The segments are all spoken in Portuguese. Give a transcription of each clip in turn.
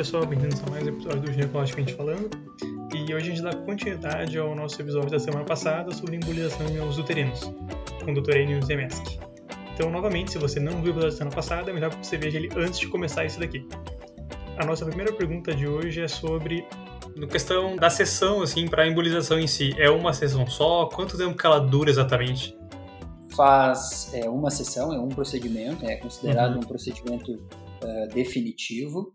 pessoal, bem-vindos a mais um episódio do Ginecologicamente Falando. E hoje a gente dá continuidade ao nosso episódio da semana passada sobre embolização em miolos uterinos, com o Dr. Enio Zemeski. Então, novamente, se você não viu o episódio da semana passada, é melhor que você veja ele antes de começar esse daqui. A nossa primeira pergunta de hoje é sobre no questão da sessão, assim, para a embolização em si, é uma sessão só? Quanto tempo que ela dura exatamente? Faz é, uma sessão, é um procedimento, é considerado uhum. um procedimento uh, definitivo.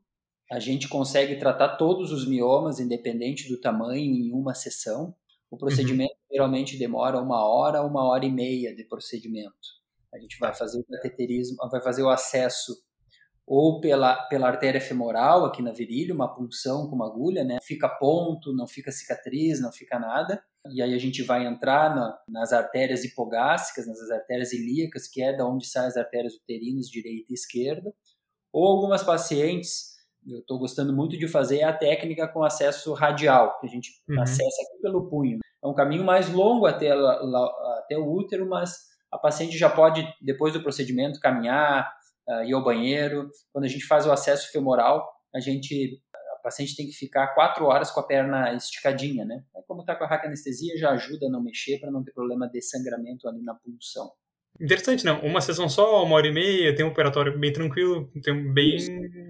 A gente consegue tratar todos os miomas, independente do tamanho, em uma sessão. O procedimento uhum. geralmente demora uma hora, uma hora e meia de procedimento. A gente vai fazer o cateterismo, vai fazer o acesso ou pela, pela artéria femoral aqui na virilha, uma punção com uma agulha, né? Fica ponto, não fica cicatriz, não fica nada. E aí a gente vai entrar na, nas artérias hipogástricas, nas artérias ilíacas, que é da onde saem as artérias uterinas direita e esquerda. Ou algumas pacientes, eu estou gostando muito de fazer a técnica com acesso radial, que a gente uhum. acessa aqui pelo punho. É um caminho mais longo até, até o útero, mas a paciente já pode, depois do procedimento, caminhar, uh, ir ao banheiro. Quando a gente faz o acesso femoral, a gente a paciente tem que ficar quatro horas com a perna esticadinha, né? Como está com a raquianestesia, já ajuda a não mexer para não ter problema de sangramento ali na punção. Interessante, não? Uma sessão só, uma hora e meia, tem um operatório bem tranquilo, tem bem,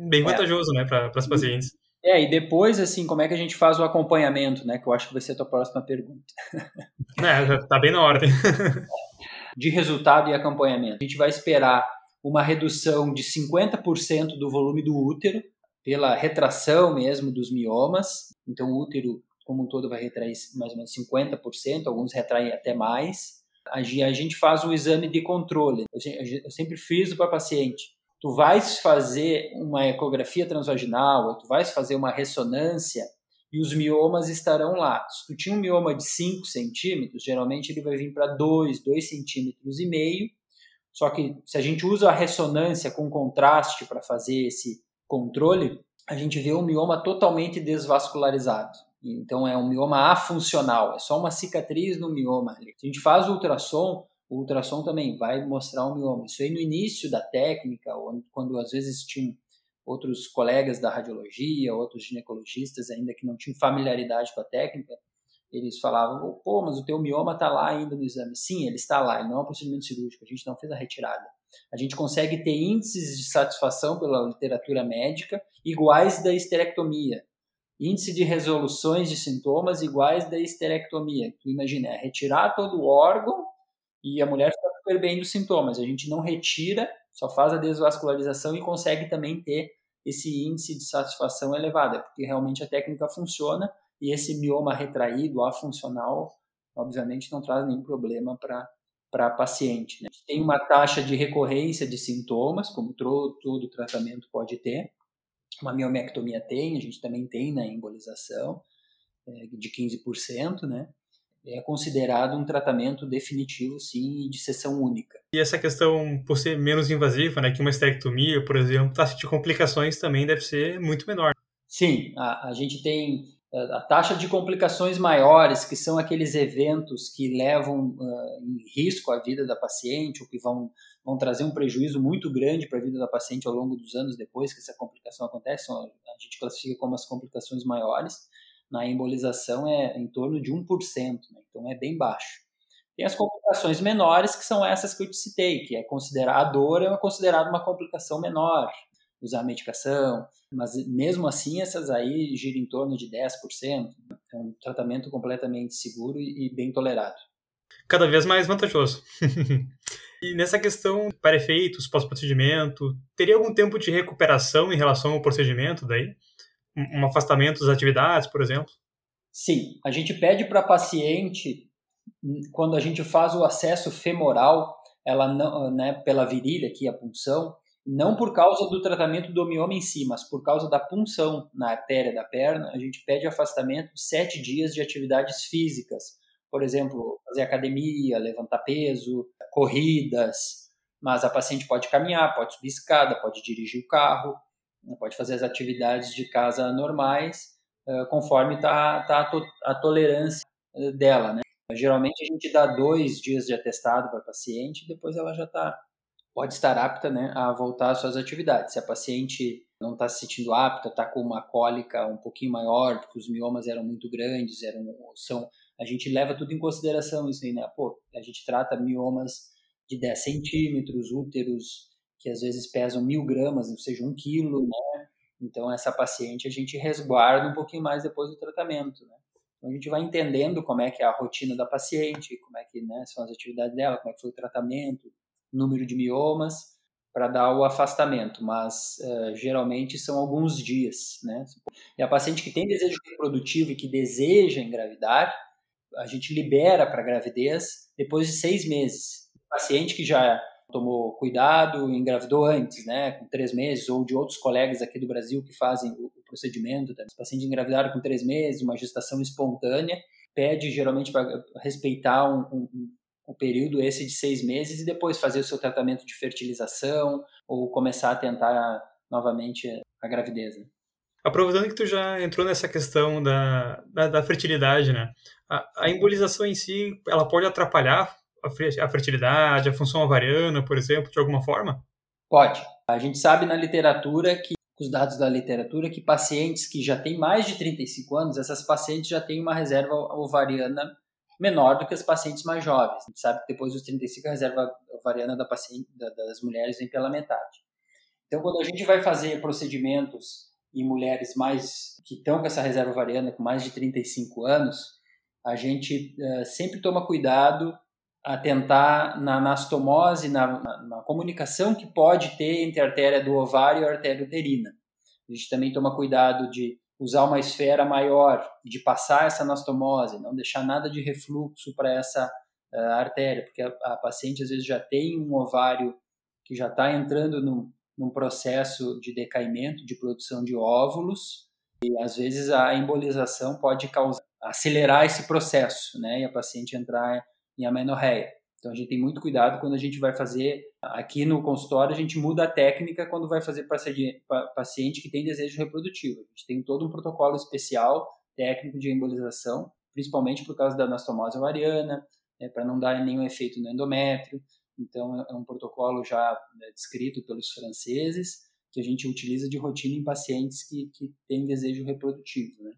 bem é. vantajoso, né, para as pacientes. É, e depois, assim, como é que a gente faz o acompanhamento, né? Que eu acho que vai ser a tua próxima pergunta. É, tá bem na ordem. De resultado e acompanhamento. A gente vai esperar uma redução de 50% do volume do útero, pela retração mesmo dos miomas. Então, o útero, como um todo, vai retrair mais ou menos 50%, alguns retraem até mais. A gente faz um exame de controle. Eu sempre friso para paciente. Tu vais fazer uma ecografia transvaginal, ou tu vais fazer uma ressonância e os miomas estarão lá. Se tu tinha um mioma de 5 centímetros, geralmente ele vai vir para 2, 2 centímetros e meio, só que se a gente usa a ressonância com contraste para fazer esse controle, a gente vê um mioma totalmente desvascularizado. Então é um mioma afuncional, é só uma cicatriz no mioma. Se a gente faz o ultrassom, o ultrassom também vai mostrar o mioma. Isso aí no início da técnica, quando às vezes tinham outros colegas da radiologia, outros ginecologistas ainda que não tinham familiaridade com a técnica, eles falavam, pô, mas o teu mioma está lá ainda no exame. Sim, ele está lá, ele não é um procedimento cirúrgico, a gente não fez a retirada. A gente consegue ter índices de satisfação pela literatura médica iguais da esterectomia. Índice de resoluções de sintomas iguais da esterectomia. Tu imagina, é retirar todo o órgão e a mulher está super bem dos sintomas. A gente não retira, só faz a desvascularização e consegue também ter esse índice de satisfação elevado, porque realmente a técnica funciona e esse mioma retraído, afuncional, obviamente não traz nenhum problema para para paciente. Né? Tem uma taxa de recorrência de sintomas, como todo tratamento pode ter. Uma miomectomia tem, a gente também tem na embolização, é, de 15%, né? É considerado um tratamento definitivo, sim, de sessão única. E essa questão, por ser menos invasiva, né, que uma esterectomia, por exemplo, a taxa de complicações também deve ser muito menor. Sim, a, a gente tem a taxa de complicações maiores, que são aqueles eventos que levam uh, em risco a vida da paciente ou que vão, vão trazer um prejuízo muito grande para a vida da paciente ao longo dos anos depois que essa complicação acontece, a gente classifica como as complicações maiores. Na embolização é em torno de 1%, né? então é bem baixo. Tem as complicações menores, que são essas que eu te citei, que é considerar a dor é considerada uma complicação menor, usar medicação, mas mesmo assim essas aí giram em torno de 10%. É um tratamento completamente seguro e bem tolerado. Cada vez mais vantajoso. e nessa questão para efeitos, pós-procedimento, teria algum tempo de recuperação em relação ao procedimento daí? Um afastamento das atividades, por exemplo? Sim, a gente pede para a paciente, quando a gente faz o acesso femoral, ela não, né, pela virilha aqui, a punção, não por causa do tratamento do mioma em si, mas por causa da punção na artéria da perna, a gente pede afastamento de sete dias de atividades físicas. Por exemplo, fazer academia, levantar peso, corridas, mas a paciente pode caminhar, pode subir escada, pode dirigir o carro, né, pode fazer as atividades de casa normais, conforme está tá a tolerância dela. Né? Geralmente a gente dá dois dias de atestado para a paciente e depois ela já está pode estar apta né, a voltar às suas atividades. Se a paciente não está se sentindo apta, está com uma cólica um pouquinho maior, porque os miomas eram muito grandes, eram são a gente leva tudo em consideração isso aí, né? Pô, a gente trata miomas de 10 centímetros, úteros que às vezes pesam mil gramas, ou seja, um quilo, né? Então essa paciente a gente resguarda um pouquinho mais depois do tratamento, né? Então a gente vai entendendo como é que é a rotina da paciente, como é que né, são as atividades dela, como é que foi o tratamento, número de miomas, para dar o afastamento, mas uh, geralmente são alguns dias, né? E a paciente que tem desejo reprodutivo e que deseja engravidar, a gente libera para gravidez depois de seis meses. O paciente que já tomou cuidado e engravidou antes, né, com três meses, ou de outros colegas aqui do Brasil que fazem o, o procedimento, tá? os pacientes engravidaram com três meses, uma gestação espontânea, pede geralmente para respeitar um, um, o período esse de seis meses e depois fazer o seu tratamento de fertilização ou começar a tentar novamente a gravidez. Né? Aproveitando que tu já entrou nessa questão da, da, da fertilidade, né? A, a, embolização em si, ela pode atrapalhar a, a fertilidade, a função ovariana, por exemplo, de alguma forma? Pode. A gente sabe na literatura que os dados da literatura que pacientes que já têm mais de 35 anos, essas pacientes já têm uma reserva ovariana menor do que as pacientes mais jovens. A gente sabe que depois dos 35 a reserva ovariana da paciente, da, das mulheres vem pela metade. Então, quando a gente vai fazer procedimentos em mulheres mais que estão com essa reserva ovariana com mais de 35 anos, a gente uh, sempre toma cuidado a tentar na anastomose, na, na, na, comunicação que pode ter entre a artéria do ovário e a artéria uterina. A gente também toma cuidado de usar uma esfera maior, de passar essa anastomose, não deixar nada de refluxo para essa uh, artéria, porque a, a, paciente às vezes já tem um ovário que já está entrando num, num processo de decaimento, de produção de óvulos, e às vezes a embolização pode causar, acelerar esse processo, né, e a paciente entrar em amenorreia. Então a gente tem muito cuidado quando a gente vai fazer aqui no consultório, a gente muda a técnica quando vai fazer paciente que tem desejo reprodutivo. A gente tem todo um protocolo especial técnico de embolização, principalmente por causa da anastomose ovariana, né, para não dar nenhum efeito no endométrio. Então é um protocolo já né, descrito pelos franceses que a gente utiliza de rotina em pacientes que, que têm desejo reprodutivo. Né?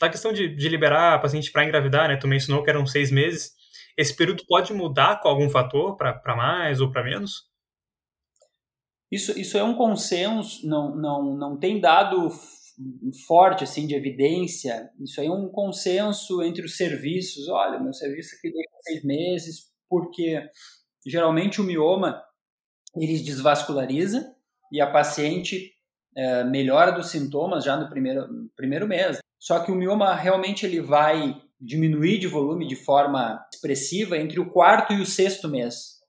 A questão de, de liberar paciente para engravidar, né? Tu mencionou que eram seis meses. Esse período pode mudar com algum fator para mais ou para menos? Isso, isso é um consenso, não, não, não tem dado forte assim de evidência. Isso aí é um consenso entre os serviços. Olha, meu serviço aqui deu seis meses, porque geralmente o mioma ele desvasculariza e a paciente é, melhora dos sintomas já no primeiro, primeiro mês. Só que o mioma realmente ele vai diminuir de volume de forma expressiva entre o quarto e o sexto mês.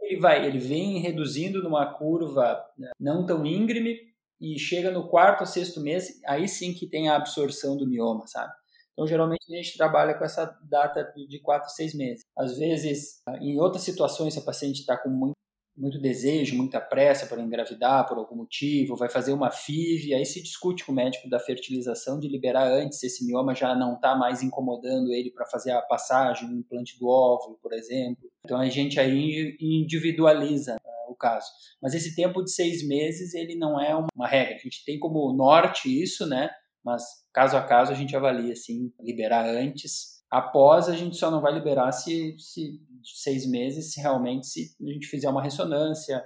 Ele vai, ele vem reduzindo numa curva né, não tão íngreme e chega no quarto ou sexto mês, aí sim que tem a absorção do mioma, sabe? Então, geralmente a gente trabalha com essa data de quatro, seis meses. Às vezes, em outras situações, se a paciente está com muito muito desejo, muita pressa para engravidar por algum motivo, vai fazer uma FIV, aí se discute com o médico da fertilização de liberar antes se esse mioma já não está mais incomodando ele para fazer a passagem, o implante do óvulo, por exemplo. Então a gente aí individualiza uh, o caso. Mas esse tempo de seis meses ele não é uma regra. A gente tem como norte isso, né? Mas caso a caso a gente avalia assim, liberar antes Após, a gente só não vai liberar se, se seis meses, se realmente se a gente fizer uma ressonância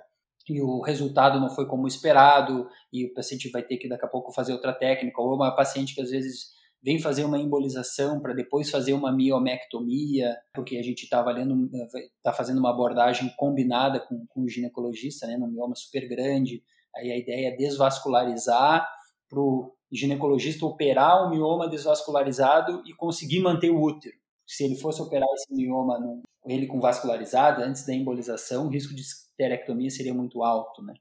e o resultado não foi como esperado e o paciente vai ter que daqui a pouco fazer outra técnica ou uma paciente que às vezes vem fazer uma embolização para depois fazer uma miomectomia, porque a gente está avaliando, está fazendo uma abordagem combinada com, com o ginecologista, né, num mioma super grande. Aí a ideia é desvascularizar para o ginecologista operar o mioma desvascularizado e conseguir manter o útero. Se ele fosse operar esse mioma, no, ele com vascularizado, antes da embolização, o risco de esterectomia seria muito alto, né?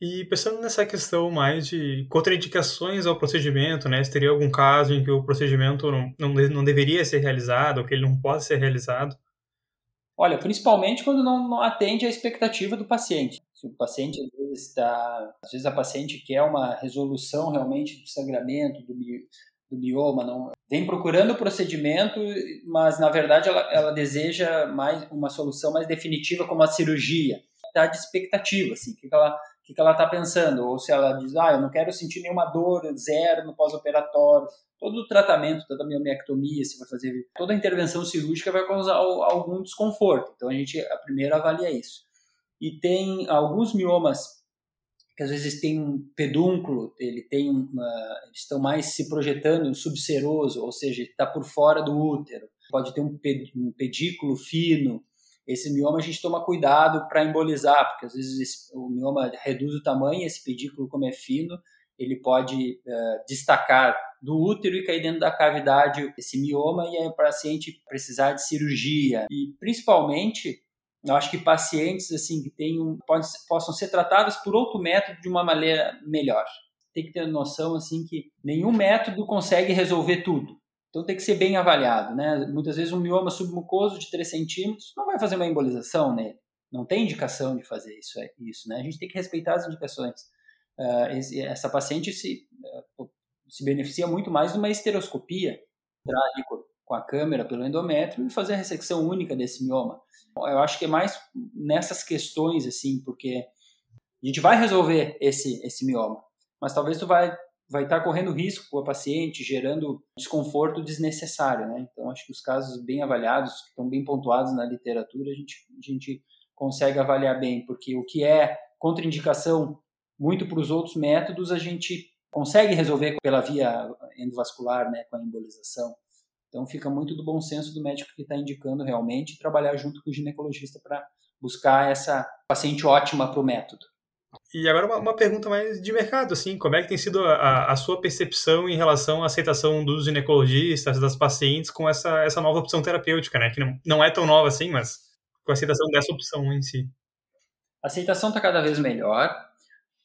E pensando nessa questão mais de contraindicações ao procedimento, né? Se teria algum caso em que o procedimento não, não, não deveria ser realizado, ou que ele não pode ser realizado? Olha, principalmente quando não, não atende à expectativa do paciente. Se o paciente às vezes está, às vezes a paciente quer uma resolução realmente do sangramento, do, do mioma, não vem procurando o procedimento, mas na verdade ela, ela deseja mais uma solução mais definitiva como a cirurgia. Está de expectativa, assim, que ela, que, que ela está pensando, ou se ela diz, ah, eu não quero sentir nenhuma dor, zero no pós-operatório. Todo o tratamento, toda a miomectomia, se vai fazer, toda a intervenção cirúrgica vai causar algum desconforto. Então a gente a primeira avalia isso. E tem alguns miomas que às vezes tem um pedúnculo, ele tem uma, eles estão mais se projetando um subseroso, ou seja, está por fora do útero. Pode ter um, pedículo fino, esse mioma a gente toma cuidado para embolizar, porque às vezes esse, o mioma reduz o tamanho, esse pedículo, como é fino, ele pode uh, destacar do útero e cair dentro da cavidade esse mioma e o paciente precisar de cirurgia. E principalmente, eu acho que pacientes assim que tenham, pode, possam ser tratados por outro método de uma maneira melhor. Tem que ter noção assim que nenhum método consegue resolver tudo. Então tem que ser bem avaliado, né? Muitas vezes um mioma submucoso de 3 centímetros não vai fazer uma embolização nele. Não tem indicação de fazer isso, é, isso né? A gente tem que respeitar as indicações. Uh, essa paciente se, uh, se beneficia muito mais de uma esteroscopia, entrar ali com a câmera pelo endométrio e fazer a ressecção única desse mioma. Eu acho que é mais nessas questões, assim, porque a gente vai resolver esse, esse mioma, mas talvez tu vai vai estar correndo risco com a paciente, gerando desconforto desnecessário, né? Então, acho que os casos bem avaliados, que estão bem pontuados na literatura, a gente, a gente consegue avaliar bem, porque o que é contraindicação muito para os outros métodos, a gente consegue resolver pela via endovascular, né, com a embolização. Então, fica muito do bom senso do médico que está indicando realmente trabalhar junto com o ginecologista para buscar essa paciente ótima para o método. E agora uma, uma, pergunta mais de mercado, assim, como é que tem sido a, a, sua percepção em relação à aceitação dos ginecologistas, das pacientes com essa, essa nova opção terapêutica, né? Que não, não é tão nova assim, mas com a aceitação dessa opção em si. A aceitação está cada vez melhor.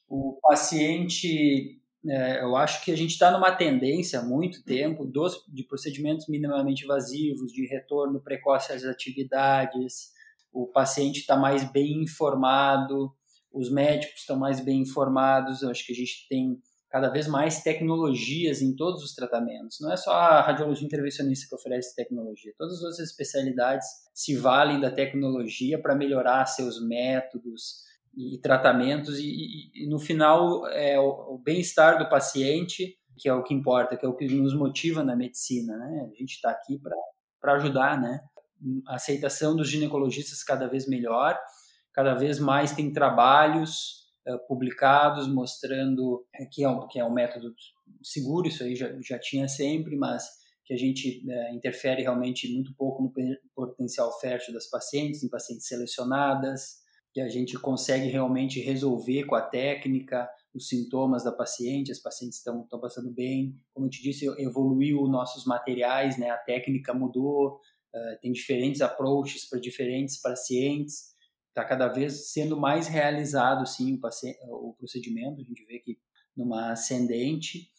O paciente, é, eu acho que a gente está numa tendência há muito tempo dos, de procedimentos minimamente invasivos, de retorno precoce às atividades. O paciente está mais bem informado os médicos estão mais bem informados, eu acho que a gente tem cada vez mais tecnologias em todos os tratamentos. Não é só a radiologia intervencionista que oferece tecnologia, todas as outras especialidades se valem da tecnologia para melhorar seus métodos e tratamentos, e, e, e no final é o, o bem-estar do paciente que é o que importa, que é o que nos motiva na medicina, né? A gente está aqui para ajudar, né? A aceitação dos ginecologistas cada vez melhor cada vez mais tem trabalhos uh, publicados mostrando que é, um, que é um método seguro, isso aí já, já tinha sempre, mas que a gente uh, interfere realmente muito pouco no potencial fértil das pacientes, em pacientes selecionadas, que a gente consegue realmente resolver com a técnica os sintomas da paciente, as pacientes estão, estão passando bem. Como eu te disse, evoluiu nossos materiais, né? a técnica mudou, uh, tem diferentes approaches para diferentes pacientes, está cada vez sendo mais realizado sim o, o procedimento, a gente vê que numa ascendente,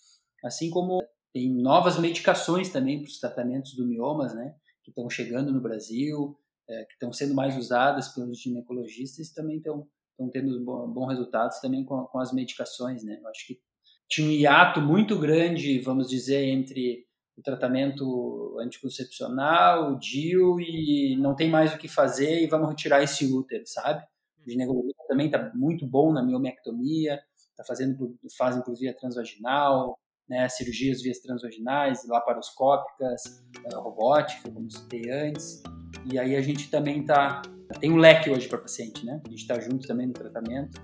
assim como tem novas medicações também para os tratamentos do miomas, né, que estão chegando no Brasil, é, que estão sendo mais usadas pelos ginecologistas também estão estão tendo bons resultados também com, com as medicações, né? Eu acho que tinha um hiato muito grande, vamos dizer, entre o tratamento anticoncepcional, o DIU, e não tem mais o que fazer e vamos retirar esse útero, sabe? O ginecologista também está muito bom na miomectomia, está fazendo fazem por via transvaginal, né, cirurgias vias transvaginais, laparoscópicas, uh, robótica, como citei antes. E aí a gente também tá tem um leque hoje para paciente, né? A gente está junto também no tratamento.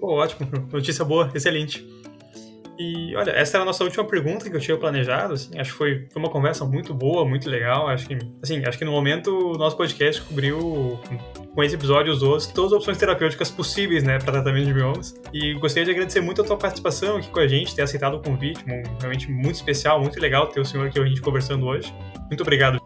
Pô, ótimo, notícia boa, excelente. E olha, essa era a nossa última pergunta que eu tinha planejado. Assim, acho que foi, foi uma conversa muito boa, muito legal. Acho que, assim, acho que no momento o nosso podcast cobriu, com esse episódio, outros, todas as opções terapêuticas possíveis, né, para tratamento de miomas. E gostaria de agradecer muito a tua participação aqui com a gente, ter aceitado o convite. Realmente muito especial, muito legal ter o senhor aqui a gente conversando hoje. Muito obrigado.